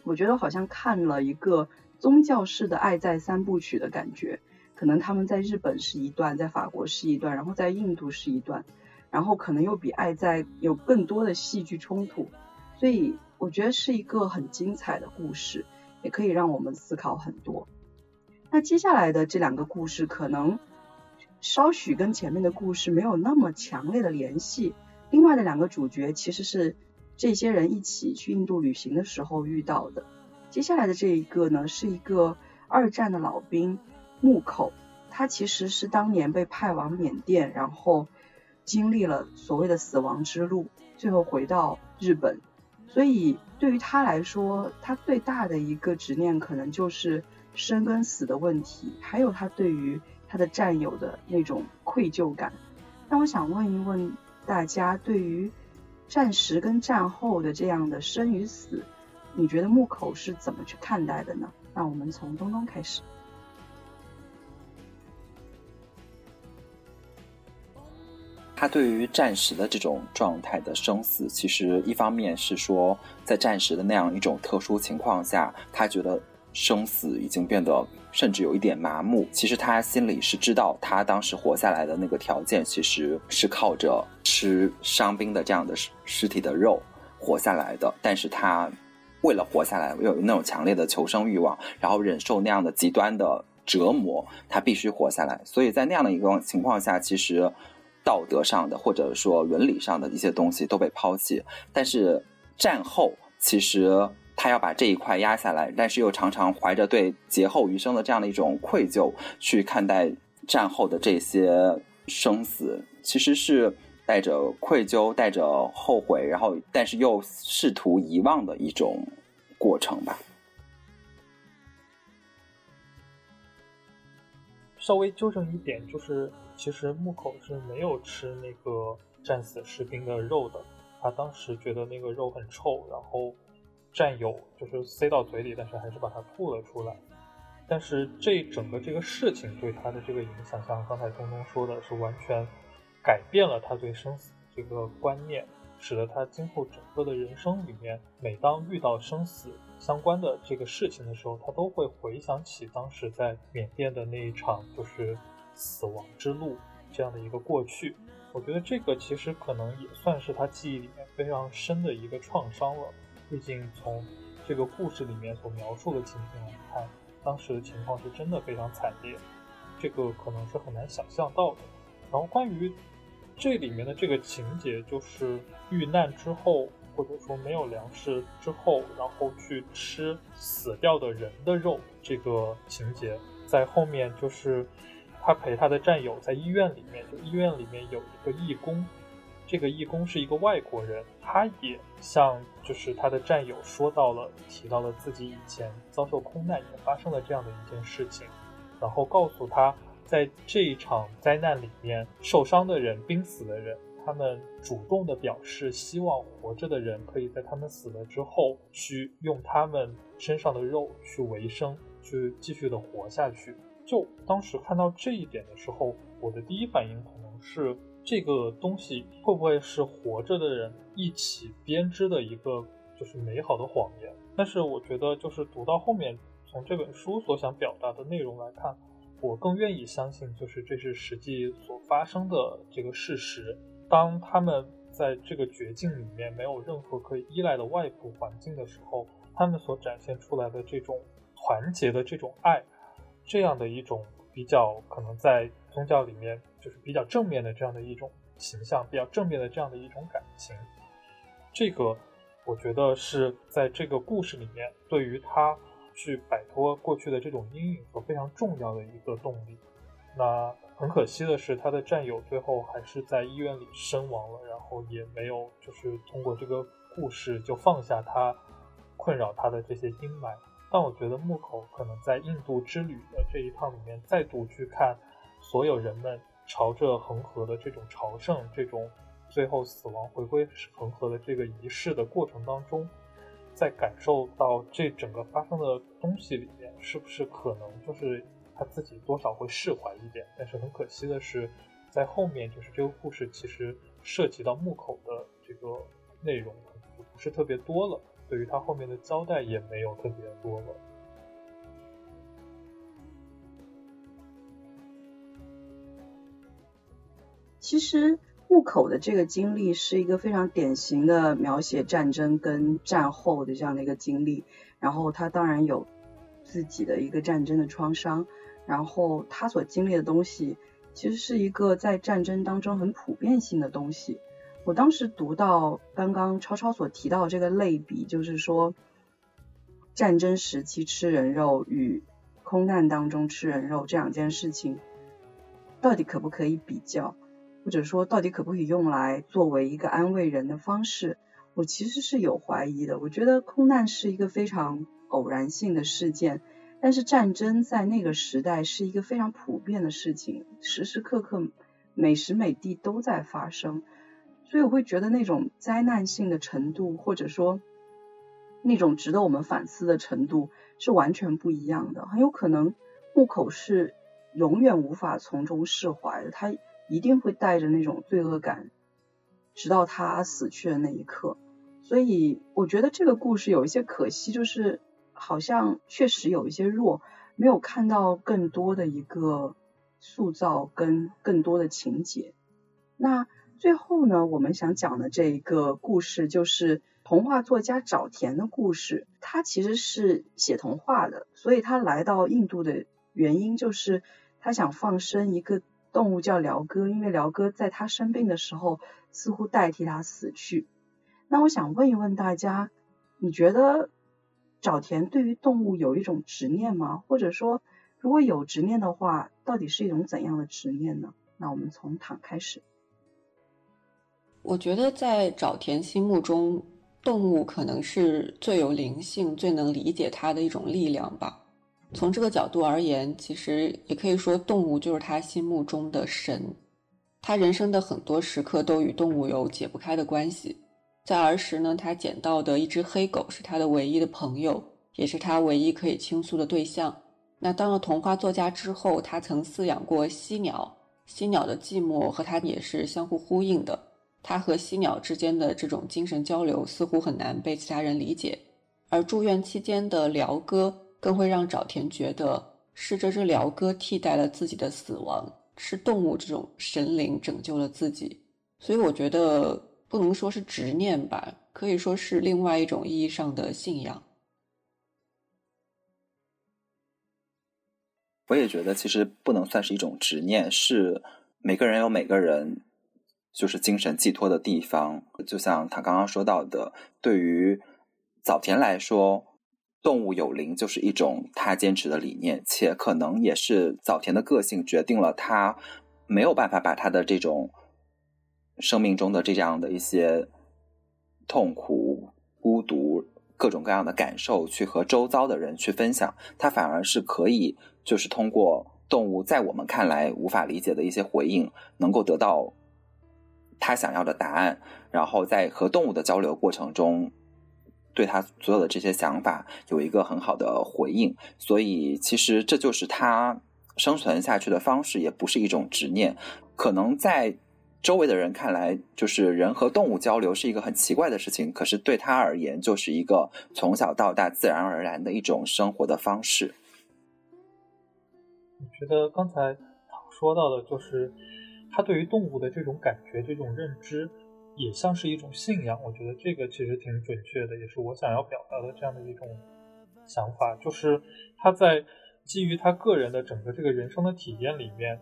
我觉得好像看了一个宗教式的爱在三部曲的感觉。可能他们在日本是一段，在法国是一段，然后在印度是一段，然后可能又比爱在有更多的戏剧冲突。所以我觉得是一个很精彩的故事，也可以让我们思考很多。那接下来的这两个故事可能稍许跟前面的故事没有那么强烈的联系。另外的两个主角其实是这些人一起去印度旅行的时候遇到的。接下来的这一个呢，是一个二战的老兵木口，他其实是当年被派往缅甸，然后经历了所谓的死亡之路，最后回到日本。所以对于他来说，他最大的一个执念可能就是。生跟死的问题，还有他对于他的战友的那种愧疚感。那我想问一问大家，对于战时跟战后的这样的生与死，你觉得木口是怎么去看待的呢？那我们从东东开始。他对于战时的这种状态的生死，其实一方面是说，在战时的那样一种特殊情况下，他觉得生死已经变得甚至有一点麻木。其实他心里是知道，他当时活下来的那个条件，其实是靠着吃伤兵的这样的尸尸体的肉活下来的。但是他为了活下来，有那种强烈的求生欲望，然后忍受那样的极端的折磨，他必须活下来。所以在那样的一个情况下，其实。道德上的或者说伦理上的一些东西都被抛弃，但是战后其实他要把这一块压下来，但是又常常怀着对劫后余生的这样的一种愧疚去看待战后的这些生死，其实是带着愧疚、带着后悔，然后但是又试图遗忘的一种过程吧。稍微纠正一点，就是。其实木口是没有吃那个战死士兵的肉的，他当时觉得那个肉很臭，然后战友就是塞到嘴里，但是还是把它吐了出来。但是这整个这个事情对他的这个影响，像刚才东东说的是完全改变了他对生死这个观念，使得他今后整个的人生里面，每当遇到生死相关的这个事情的时候，他都会回想起当时在缅甸的那一场，就是。死亡之路这样的一个过去，我觉得这个其实可能也算是他记忆里面非常深的一个创伤了。毕竟从这个故事里面所描述的情景来看，当时的情况是真的非常惨烈，这个可能是很难想象到的。然后关于这里面的这个情节，就是遇难之后，或者说没有粮食之后，然后去吃死掉的人的肉这个情节，在后面就是。他陪他的战友在医院里面，就医院里面有一个义工，这个义工是一个外国人，他也向就是他的战友说到了，提到了自己以前遭受空难也发生了这样的一件事情，然后告诉他在这一场灾难里面受伤的人、濒死的人，他们主动的表示希望活着的人可以在他们死了之后去用他们身上的肉去维生，去继续的活下去。就当时看到这一点的时候，我的第一反应可能是这个东西会不会是活着的人一起编织的一个就是美好的谎言？但是我觉得就是读到后面，从这本书所想表达的内容来看，我更愿意相信就是这是实际所发生的这个事实。当他们在这个绝境里面没有任何可以依赖的外部环境的时候，他们所展现出来的这种团结的这种爱。这样的一种比较可能在宗教里面就是比较正面的这样的一种形象，比较正面的这样的一种感情，这个我觉得是在这个故事里面对于他去摆脱过去的这种阴影所非常重要的一个动力。那很可惜的是，他的战友最后还是在医院里身亡了，然后也没有就是通过这个故事就放下他困扰他的这些阴霾。但我觉得木口可能在印度之旅的这一趟里面，再度去看所有人们朝着恒河的这种朝圣，这种最后死亡回归恒河的这个仪式的过程当中，在感受到这整个发生的东西里面，是不是可能就是他自己多少会释怀一点？但是很可惜的是，在后面就是这个故事其实涉及到木口的这个内容就不是特别多了。对于他后面的交代也没有特别多了。其实木口的这个经历是一个非常典型的描写战争跟战后的这样的一个经历。然后他当然有自己的一个战争的创伤，然后他所经历的东西其实是一个在战争当中很普遍性的东西。我当时读到刚刚超超所提到这个类比，就是说战争时期吃人肉与空难当中吃人肉这两件事情，到底可不可以比较，或者说到底可不可以用来作为一个安慰人的方式？我其实是有怀疑的。我觉得空难是一个非常偶然性的事件，但是战争在那个时代是一个非常普遍的事情，时时刻刻、每时每地都在发生。所以我会觉得那种灾难性的程度，或者说那种值得我们反思的程度是完全不一样的。很有可能木口是永远无法从中释怀的，他一定会带着那种罪恶感，直到他死去的那一刻。所以我觉得这个故事有一些可惜，就是好像确实有一些弱，没有看到更多的一个塑造跟更多的情节。那最后呢，我们想讲的这一个故事就是童话作家沼田的故事。他其实是写童话的，所以他来到印度的原因就是他想放生一个动物叫鹩哥，因为鹩哥在他生病的时候似乎代替他死去。那我想问一问大家，你觉得沼田对于动物有一种执念吗？或者说，如果有执念的话，到底是一种怎样的执念呢？那我们从躺开始。我觉得在沼田心目中，动物可能是最有灵性、最能理解它的一种力量吧。从这个角度而言，其实也可以说，动物就是他心目中的神。他人生的很多时刻都与动物有解不开的关系。在儿时呢，他捡到的一只黑狗是他的唯一的朋友，也是他唯一可以倾诉的对象。那当了童话作家之后，他曾饲养过犀鸟，犀鸟的寂寞和他也是相互呼应的。他和犀鸟之间的这种精神交流似乎很难被其他人理解，而住院期间的辽哥更会让沼田觉得是这只鹩哥替代了自己的死亡，是动物这种神灵拯救了自己。所以我觉得。不能说是执念吧，可以说是另外一种意义上的信仰。我也觉得，其实不能算是一种执念，是每个人有每个人就是精神寄托的地方。就像他刚刚说到的，对于早田来说，动物有灵就是一种他坚持的理念，且可能也是早田的个性决定了他没有办法把他的这种。生命中的这样的一些痛苦、孤独、各种各样的感受，去和周遭的人去分享，他反而是可以，就是通过动物在我们看来无法理解的一些回应，能够得到他想要的答案，然后在和动物的交流过程中，对他所有的这些想法有一个很好的回应。所以，其实这就是他生存下去的方式，也不是一种执念，可能在。周围的人看来，就是人和动物交流是一个很奇怪的事情，可是对他而言，就是一个从小到大自然而然的一种生活的方式。我觉得刚才说到的，就是他对于动物的这种感觉、这种认知，也像是一种信仰。我觉得这个其实挺准确的，也是我想要表达的这样的一种想法，就是他在基于他个人的整个这个人生的体验里面。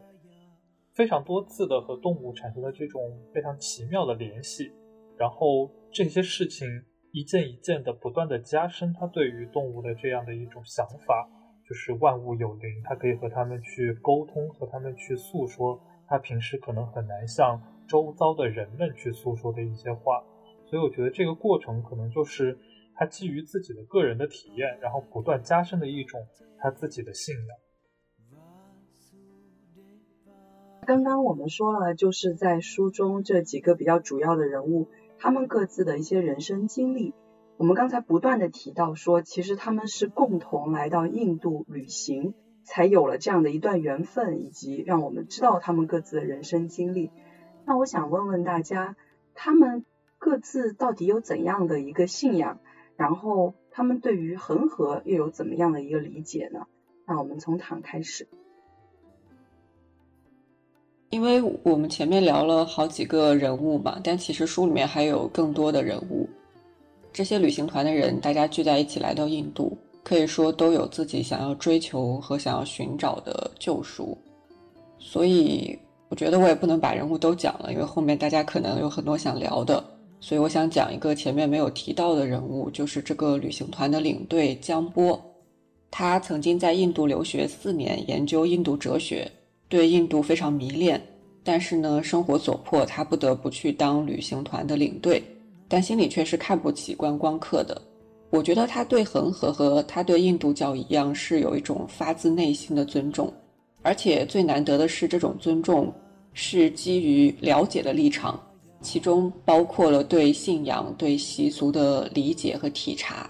非常多次的和动物产生了这种非常奇妙的联系，然后这些事情一件一件的不断的加深他对于动物的这样的一种想法，就是万物有灵，他可以和他们去沟通，和他们去诉说他平时可能很难向周遭的人们去诉说的一些话，所以我觉得这个过程可能就是他基于自己的个人的体验，然后不断加深的一种他自己的信仰。刚刚我们说了，就是在书中这几个比较主要的人物，他们各自的一些人生经历。我们刚才不断的提到说，其实他们是共同来到印度旅行，才有了这样的一段缘分，以及让我们知道他们各自的人生经历。那我想问问大家，他们各自到底有怎样的一个信仰？然后他们对于恒河又有怎么样的一个理解呢？那我们从躺开始。因为我们前面聊了好几个人物嘛，但其实书里面还有更多的人物。这些旅行团的人，大家聚在一起来到印度，可以说都有自己想要追求和想要寻找的救赎。所以我觉得我也不能把人物都讲了，因为后面大家可能有很多想聊的。所以我想讲一个前面没有提到的人物，就是这个旅行团的领队江波。他曾经在印度留学四年，研究印度哲学。对印度非常迷恋，但是呢，生活所迫，他不得不去当旅行团的领队，但心里却是看不起观光客的。我觉得他对恒河和他对印度教一样，是有一种发自内心的尊重，而且最难得的是，这种尊重是基于了解的立场，其中包括了对信仰、对习俗的理解和体察。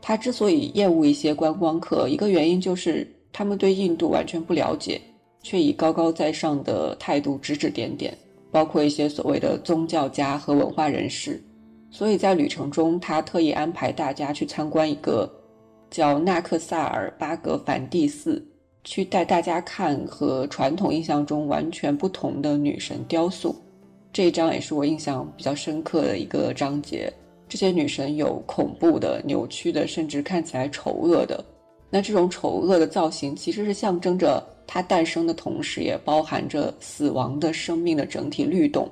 他之所以厌恶一些观光客，一个原因就是他们对印度完全不了解。却以高高在上的态度指指点点，包括一些所谓的宗教家和文化人士。所以在旅程中，他特意安排大家去参观一个叫纳克萨尔巴格梵蒂寺，去带大家看和传统印象中完全不同的女神雕塑。这一章也是我印象比较深刻的一个章节。这些女神有恐怖的、扭曲的，甚至看起来丑恶的。那这种丑恶的造型，其实是象征着它诞生的同时，也包含着死亡的生命的整体律动。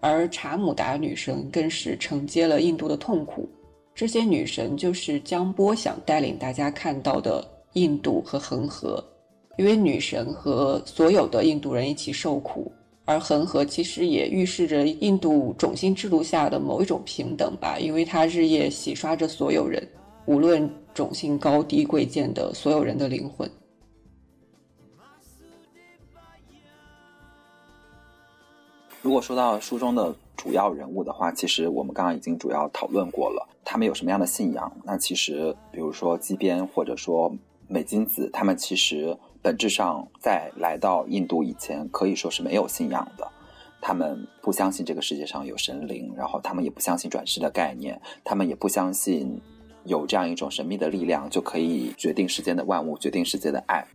而查姆达女神更是承接了印度的痛苦。这些女神就是江波想带领大家看到的印度和恒河，因为女神和所有的印度人一起受苦，而恒河其实也预示着印度种姓制度下的某一种平等吧，因为它日夜洗刷着所有人，无论种姓高低贵贱的所有人的灵魂。如果说到书中的主要人物的话，其实我们刚刚已经主要讨论过了，他们有什么样的信仰？那其实，比如说基边或者说美金子，他们其实本质上在来到印度以前，可以说是没有信仰的。他们不相信这个世界上有神灵，然后他们也不相信转世的概念，他们也不相信有这样一种神秘的力量就可以决定世间的万物，决定世界的爱。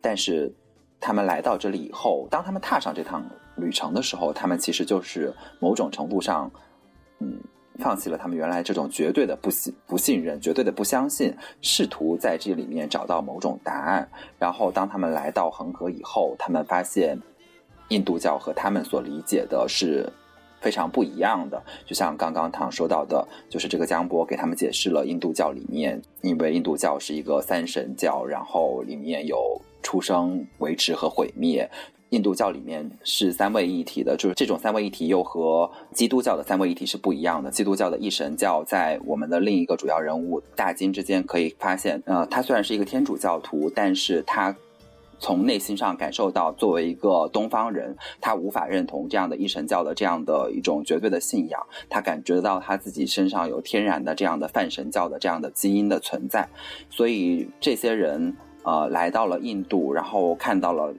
但是。他们来到这里以后，当他们踏上这趟旅程的时候，他们其实就是某种程度上，嗯，放弃了他们原来这种绝对的不信、不信任、绝对的不相信，试图在这里面找到某种答案。然后，当他们来到恒河以后，他们发现印度教和他们所理解的是非常不一样的。就像刚刚唐说到的，就是这个江波给他们解释了印度教里面，因为印度教是一个三神教，然后里面有。出生、维持和毁灭，印度教里面是三位一体的，就是这种三位一体又和基督教的三位一体是不一样的。基督教的一神教在我们的另一个主要人物大金之间可以发现，呃，他虽然是一个天主教徒，但是他从内心上感受到，作为一个东方人，他无法认同这样的一神教的这样的一种绝对的信仰，他感觉到他自己身上有天然的这样的泛神教的这样的基因的存在，所以这些人。呃，来到了印度，然后看到了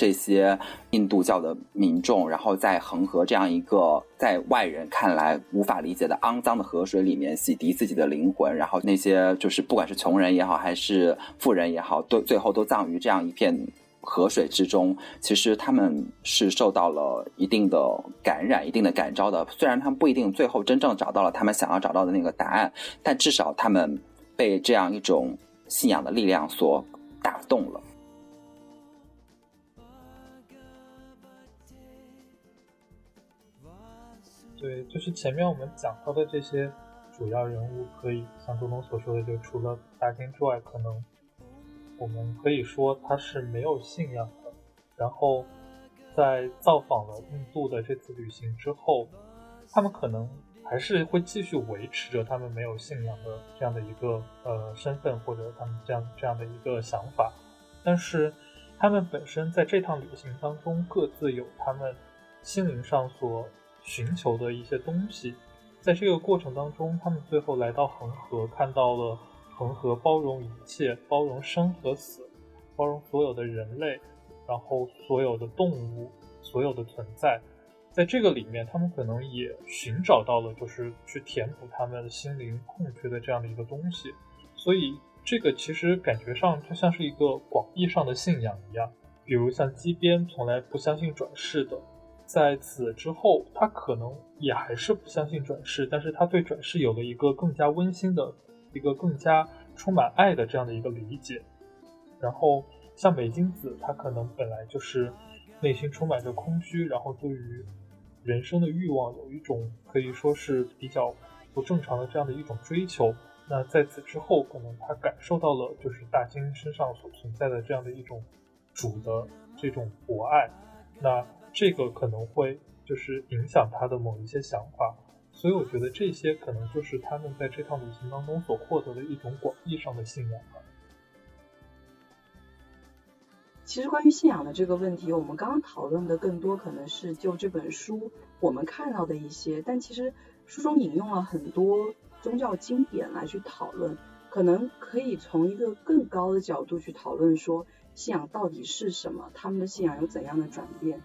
这些印度教的民众，然后在恒河这样一个在外人看来无法理解的肮脏的河水里面洗涤自己的灵魂，然后那些就是不管是穷人也好，还是富人也好，都最后都葬于这样一片河水之中。其实他们是受到了一定的感染、一定的感召的。虽然他们不一定最后真正找到了他们想要找到的那个答案，但至少他们被这样一种信仰的力量所。打动了。对，就是前面我们讲到的这些主要人物，可以像东东所说的，就除了大金之外，可能我们可以说他是没有信仰的。然后在造访了印度的这次旅行之后，他们可能。还是会继续维持着他们没有信仰的这样的一个呃身份，或者他们这样这样的一个想法。但是他们本身在这趟旅行当中，各自有他们心灵上所寻求的一些东西。在这个过程当中，他们最后来到恒河，看到了恒河包容一切，包容生和死，包容所有的人类，然后所有的动物，所有的存在。在这个里面，他们可能也寻找到了，就是去填补他们心灵空缺的这样的一个东西。所以，这个其实感觉上就像是一个广义上的信仰一样。比如像基边从来不相信转世的，在此之后，他可能也还是不相信转世，但是他对转世有了一个更加温馨的、一个更加充满爱的这样的一个理解。然后，像美金子，他可能本来就是内心充满着空虚，然后对于人生的欲望有一种可以说是比较不正常的这样的一种追求。那在此之后，可能他感受到了就是大金身上所存在的这样的一种主的这种博爱。那这个可能会就是影响他的某一些想法。所以我觉得这些可能就是他们在这趟旅行当中所获得的一种广义上的信仰吧。其实关于信仰的这个问题，我们刚刚讨论的更多可能是就这本书我们看到的一些，但其实书中引用了很多宗教经典来去讨论，可能可以从一个更高的角度去讨论说，信仰到底是什么，他们的信仰有怎样的转变。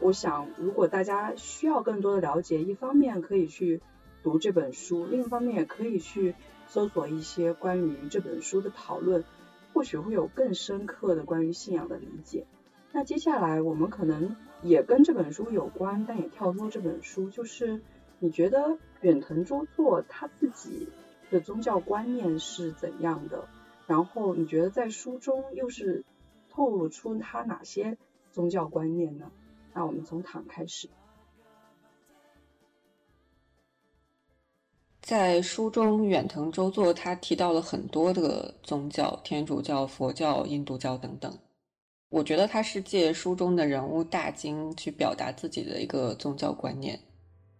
我想，如果大家需要更多的了解，一方面可以去读这本书，另一方面也可以去搜索一些关于这本书的讨论，或许会有更深刻的关于信仰的理解。那接下来我们可能也跟这本书有关，但也跳脱这本书，就是你觉得远藤周作他自己的宗教观念是怎样的？然后你觉得在书中又是透露出他哪些宗教观念呢？那我们从躺开始。在书中，远藤周作他提到了很多的宗教，天主教、佛教、印度教等等。我觉得他是借书中的人物大金去表达自己的一个宗教观念。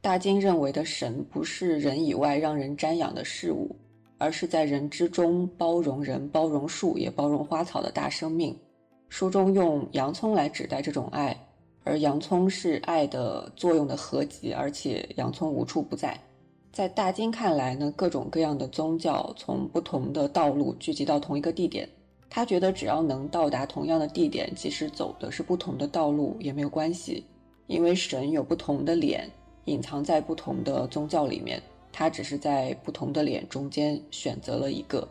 大金认为的神不是人以外让人瞻仰的事物，而是在人之中包容人、包容树、也包容花草的大生命。书中用洋葱来指代这种爱。而洋葱是爱的作用的合集，而且洋葱无处不在。在大金看来呢，各种各样的宗教从不同的道路聚集到同一个地点，他觉得只要能到达同样的地点，即使走的是不同的道路也没有关系，因为神有不同的脸，隐藏在不同的宗教里面，他只是在不同的脸中间选择了一个。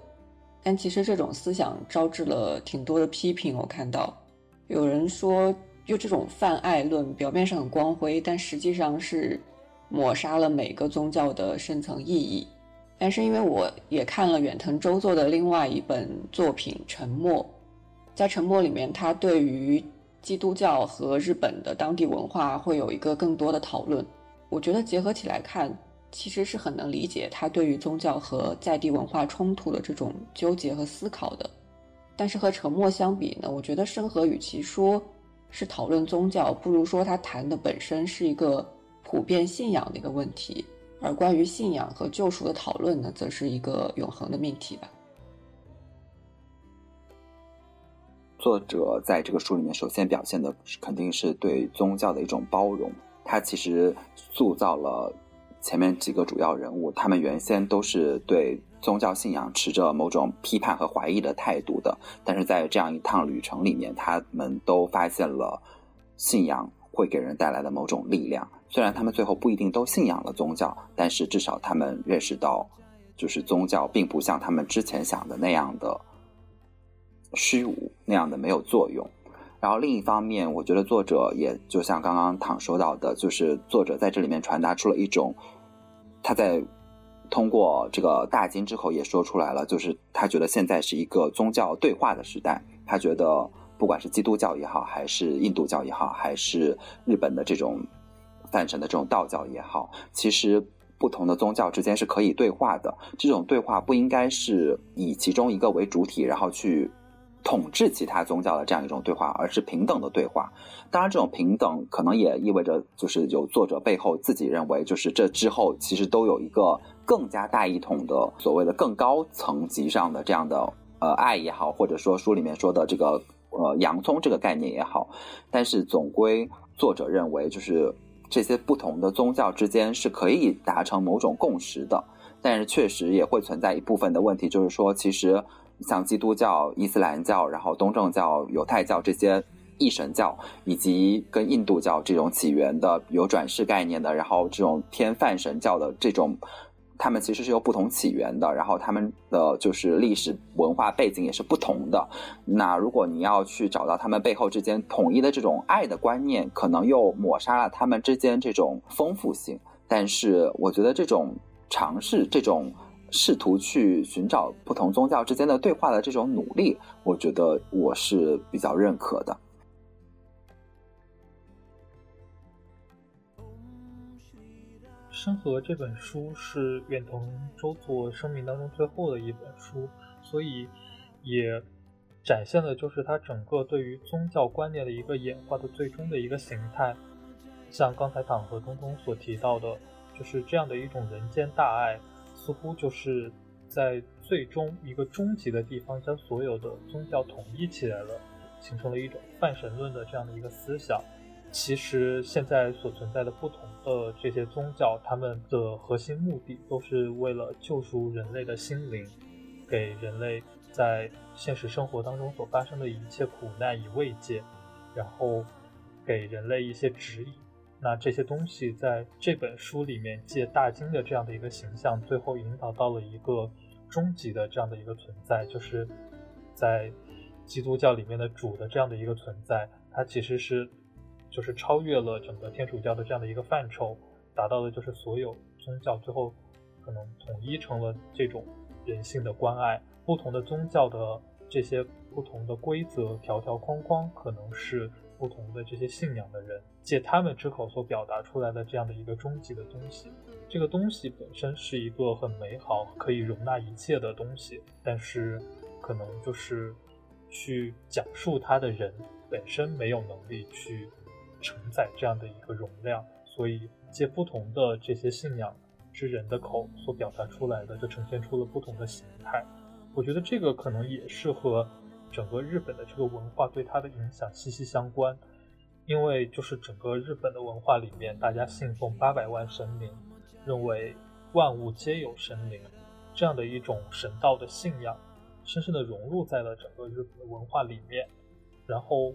但其实这种思想招致了挺多的批评，我看到有人说。就这种泛爱论，表面上很光辉，但实际上是抹杀了每个宗教的深层意义。但是因为我也看了远藤周作的另外一本作品《沉默》，在《沉默》里面，他对于基督教和日本的当地文化会有一个更多的讨论。我觉得结合起来看，其实是很能理解他对于宗教和在地文化冲突的这种纠结和思考的。但是和《沉默》相比呢，我觉得生和与其说。是讨论宗教，不如说他谈的本身是一个普遍信仰的一个问题，而关于信仰和救赎的讨论呢，则是一个永恒的命题吧。作者在这个书里面，首先表现的肯定是对宗教的一种包容，他其实塑造了前面几个主要人物，他们原先都是对。宗教信仰持着某种批判和怀疑的态度的，但是在这样一趟旅程里面，他们都发现了信仰会给人带来的某种力量。虽然他们最后不一定都信仰了宗教，但是至少他们认识到，就是宗教并不像他们之前想的那样的虚无，那样的没有作用。然后另一方面，我觉得作者也就像刚刚躺说到的，就是作者在这里面传达出了一种他在。通过这个大金之口也说出来了，就是他觉得现在是一个宗教对话的时代。他觉得不管是基督教也好，还是印度教也好，还是日本的这种泛神的这种道教也好，其实不同的宗教之间是可以对话的。这种对话不应该是以其中一个为主体，然后去。统治其他宗教的这样一种对话，而是平等的对话。当然，这种平等可能也意味着，就是有作者背后自己认为，就是这之后其实都有一个更加大一统的所谓的更高层级上的这样的呃爱也好，或者说书里面说的这个呃洋葱这个概念也好。但是总归作者认为，就是这些不同的宗教之间是可以达成某种共识的。但是确实也会存在一部分的问题，就是说其实。像基督教、伊斯兰教，然后东正教、犹太教这些异神教，以及跟印度教这种起源的有转世概念的，然后这种偏泛神教的这种，他们其实是有不同起源的，然后他们的就是历史文化背景也是不同的。那如果你要去找到他们背后之间统一的这种爱的观念，可能又抹杀了他们之间这种丰富性。但是我觉得这种尝试，这种。试图去寻找不同宗教之间的对话的这种努力，我觉得我是比较认可的。《生和》这本书是远藤周作生命当中最后的一本书，所以也展现的就是他整个对于宗教观念的一个演化的最终的一个形态。像刚才党和东东所提到的，就是这样的一种人间大爱。似乎就是在最终一个终极的地方，将所有的宗教统一起来了，形成了一种泛神论的这样的一个思想。其实现在所存在的不同的这些宗教，他们的核心目的都是为了救赎人类的心灵，给人类在现实生活当中所发生的一切苦难以慰藉，然后给人类一些指引。那这些东西在这本书里面，借大金的这样的一个形象，最后引导到了一个终极的这样的一个存在，就是在基督教里面的主的这样的一个存在，它其实是就是超越了整个天主教的这样的一个范畴，达到的就是所有宗教最后可能统一成了这种人性的关爱。不同的宗教的这些不同的规则条条框框，可能是。不同的这些信仰的人，借他们之口所表达出来的这样的一个终极的东西，这个东西本身是一个很美好、可以容纳一切的东西，但是可能就是去讲述它的人本身没有能力去承载这样的一个容量，所以借不同的这些信仰之人的口所表达出来的，就呈现出了不同的形态。我觉得这个可能也是和。整个日本的这个文化对他的影响息息相关，因为就是整个日本的文化里面，大家信奉八百万神明，认为万物皆有神灵，这样的一种神道的信仰，深深的融入在了整个日本的文化里面。然后，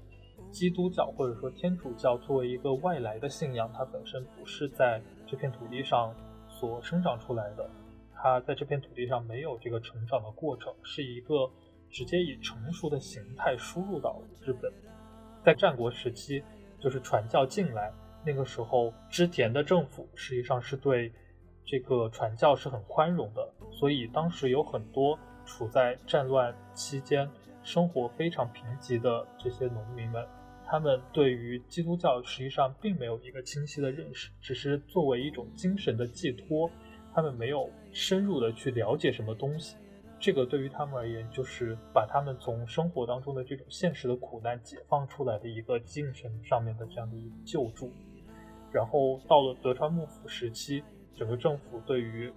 基督教或者说天主教作为一个外来的信仰，它本身不是在这片土地上所生长出来的，它在这片土地上没有这个成长的过程，是一个。直接以成熟的形态输入到日本，在战国时期，就是传教进来，那个时候织田的政府实际上是对这个传教是很宽容的，所以当时有很多处在战乱期间、生活非常贫瘠的这些农民们，他们对于基督教实际上并没有一个清晰的认识，只是作为一种精神的寄托，他们没有深入的去了解什么东西。这个对于他们而言，就是把他们从生活当中的这种现实的苦难解放出来的一个精神上面的这样的一个救助。然后到了德川幕府时期，整个政府对于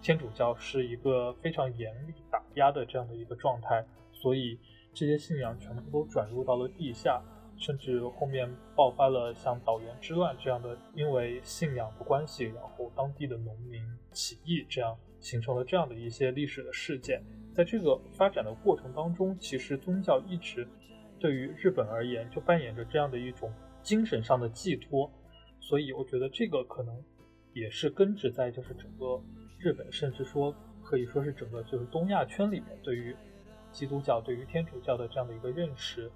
天主教是一个非常严厉打压的这样的一个状态，所以这些信仰全部都转入到了地下，甚至后面爆发了像岛原之乱这样的，因为信仰的关系，然后当地的农民起义这样。形成了这样的一些历史的事件，在这个发展的过程当中，其实宗教一直对于日本而言就扮演着这样的一种精神上的寄托，所以我觉得这个可能也是根植在就是整个日本，甚至说可以说是整个就是东亚圈里面对于基督教、对于天主教的这样的一个认识，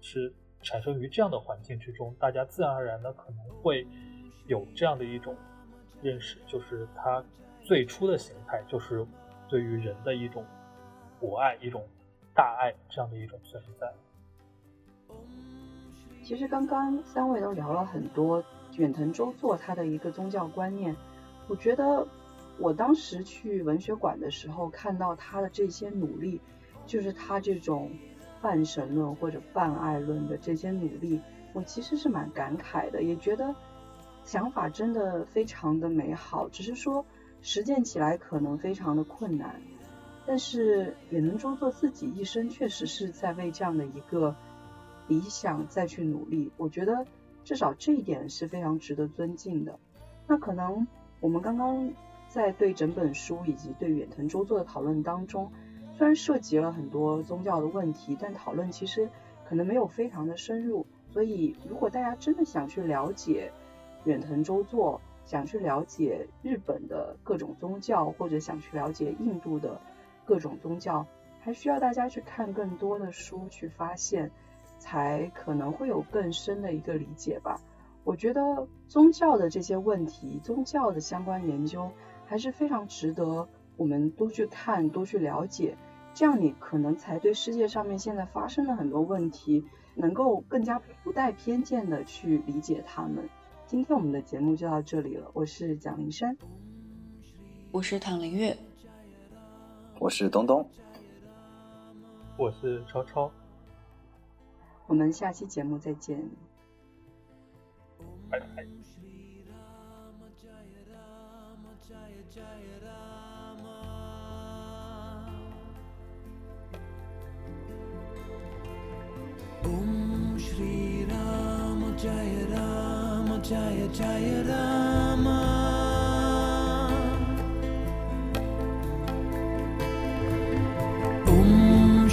是产生于这样的环境之中，大家自然而然的可能会有这样的一种认识，就是它。最初的形态就是对于人的一种博爱、一种大爱这样的一种存在。其实刚刚三位都聊了很多远藤周作他的一个宗教观念，我觉得我当时去文学馆的时候看到他的这些努力，就是他这种半神论或者半爱论的这些努力，我其实是蛮感慨的，也觉得想法真的非常的美好，只是说。实践起来可能非常的困难，但是远藤周作自己一生确实是在为这样的一个理想再去努力。我觉得至少这一点是非常值得尊敬的。那可能我们刚刚在对整本书以及对远藤周作的讨论当中，虽然涉及了很多宗教的问题，但讨论其实可能没有非常的深入。所以如果大家真的想去了解远藤周作，想去了解日本的各种宗教，或者想去了解印度的各种宗教，还需要大家去看更多的书，去发现，才可能会有更深的一个理解吧。我觉得宗教的这些问题，宗教的相关研究还是非常值得我们多去看、多去了解，这样你可能才对世界上面现在发生的很多问题，能够更加不带偏见的去理解他们。今天我们的节目就到这里了，我是蒋林山，我是唐林月，我是东东，我是超超，我们下期节目再见，拜拜。Jaya Jaya Rama. Om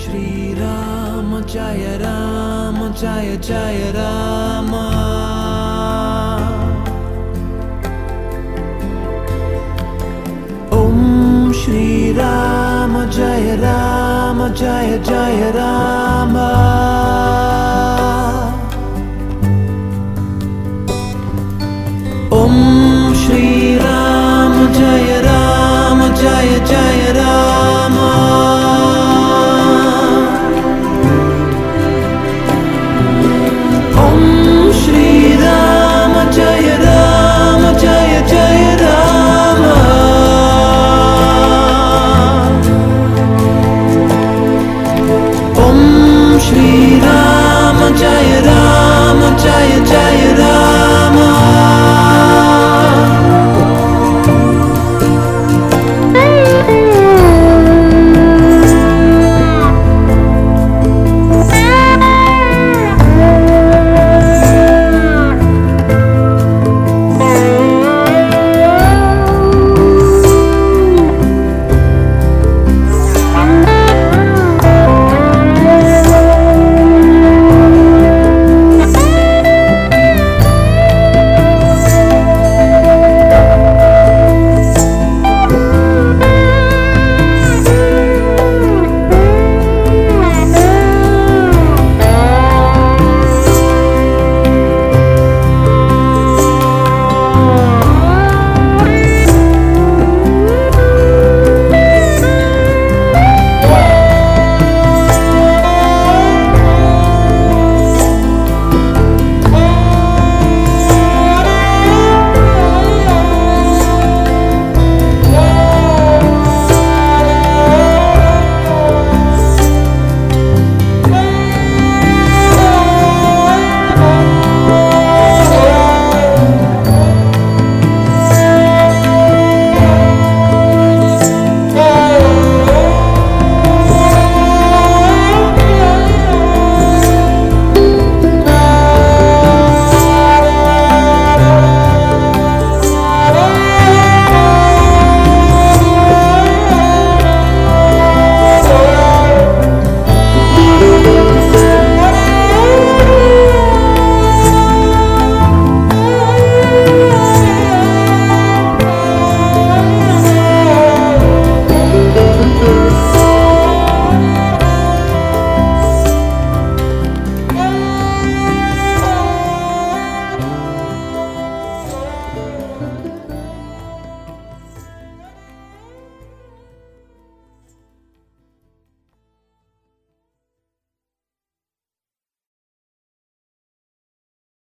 Rama Jaya Rama Jaya Jaya Rama. Om Shri Rama Jaya Rama Jaya Jaya Rama